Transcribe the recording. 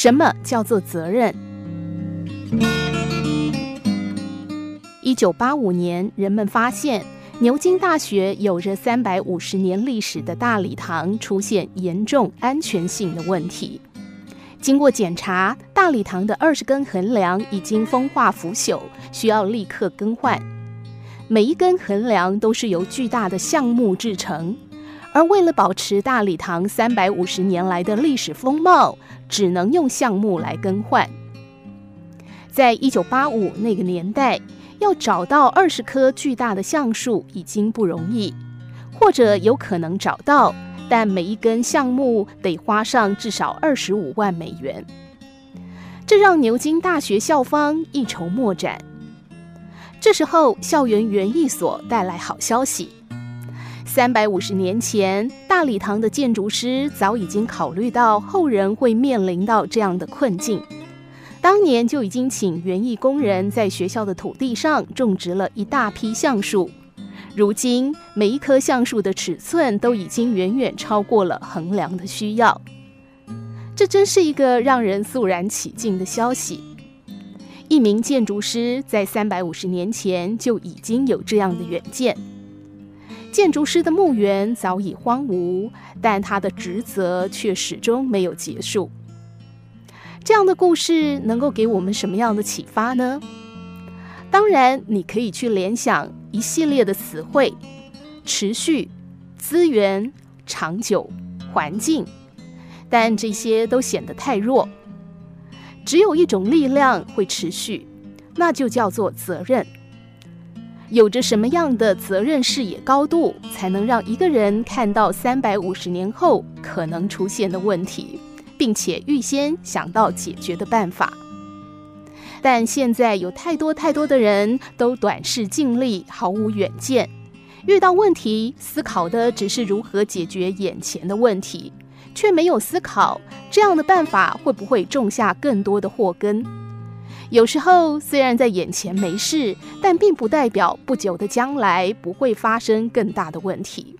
什么叫做责任？一九八五年，人们发现牛津大学有着三百五十年历史的大礼堂出现严重安全性的问题。经过检查，大礼堂的二十根横梁已经风化腐朽，需要立刻更换。每一根横梁都是由巨大的橡木制成，而为了保持大礼堂三百五十年来的历史风貌，只能用橡木来更换。在一九八五那个年代，要找到二十棵巨大的橡树已经不容易，或者有可能找到，但每一根橡木得花上至少二十五万美元。这让牛津大学校方一筹莫展。这时候，校园园艺所带来好消息：三百五十年前，大礼堂的建筑师早已经考虑到后人会面临到这样的困境。当年就已经请园艺工人在学校的土地上种植了一大批橡树，如今每一棵橡树的尺寸都已经远远超过了横梁的需要。这真是一个让人肃然起敬的消息。一名建筑师在三百五十年前就已经有这样的远见。建筑师的墓园早已荒芜，但他的职责却始终没有结束。这样的故事能够给我们什么样的启发呢？当然，你可以去联想一系列的词汇：持续、资源、长久、环境，但这些都显得太弱。只有一种力量会持续，那就叫做责任。有着什么样的责任视野高度，才能让一个人看到三百五十年后可能出现的问题？并且预先想到解决的办法，但现在有太多太多的人都短视近利，毫无远见。遇到问题，思考的只是如何解决眼前的问题，却没有思考这样的办法会不会种下更多的祸根。有时候虽然在眼前没事，但并不代表不久的将来不会发生更大的问题。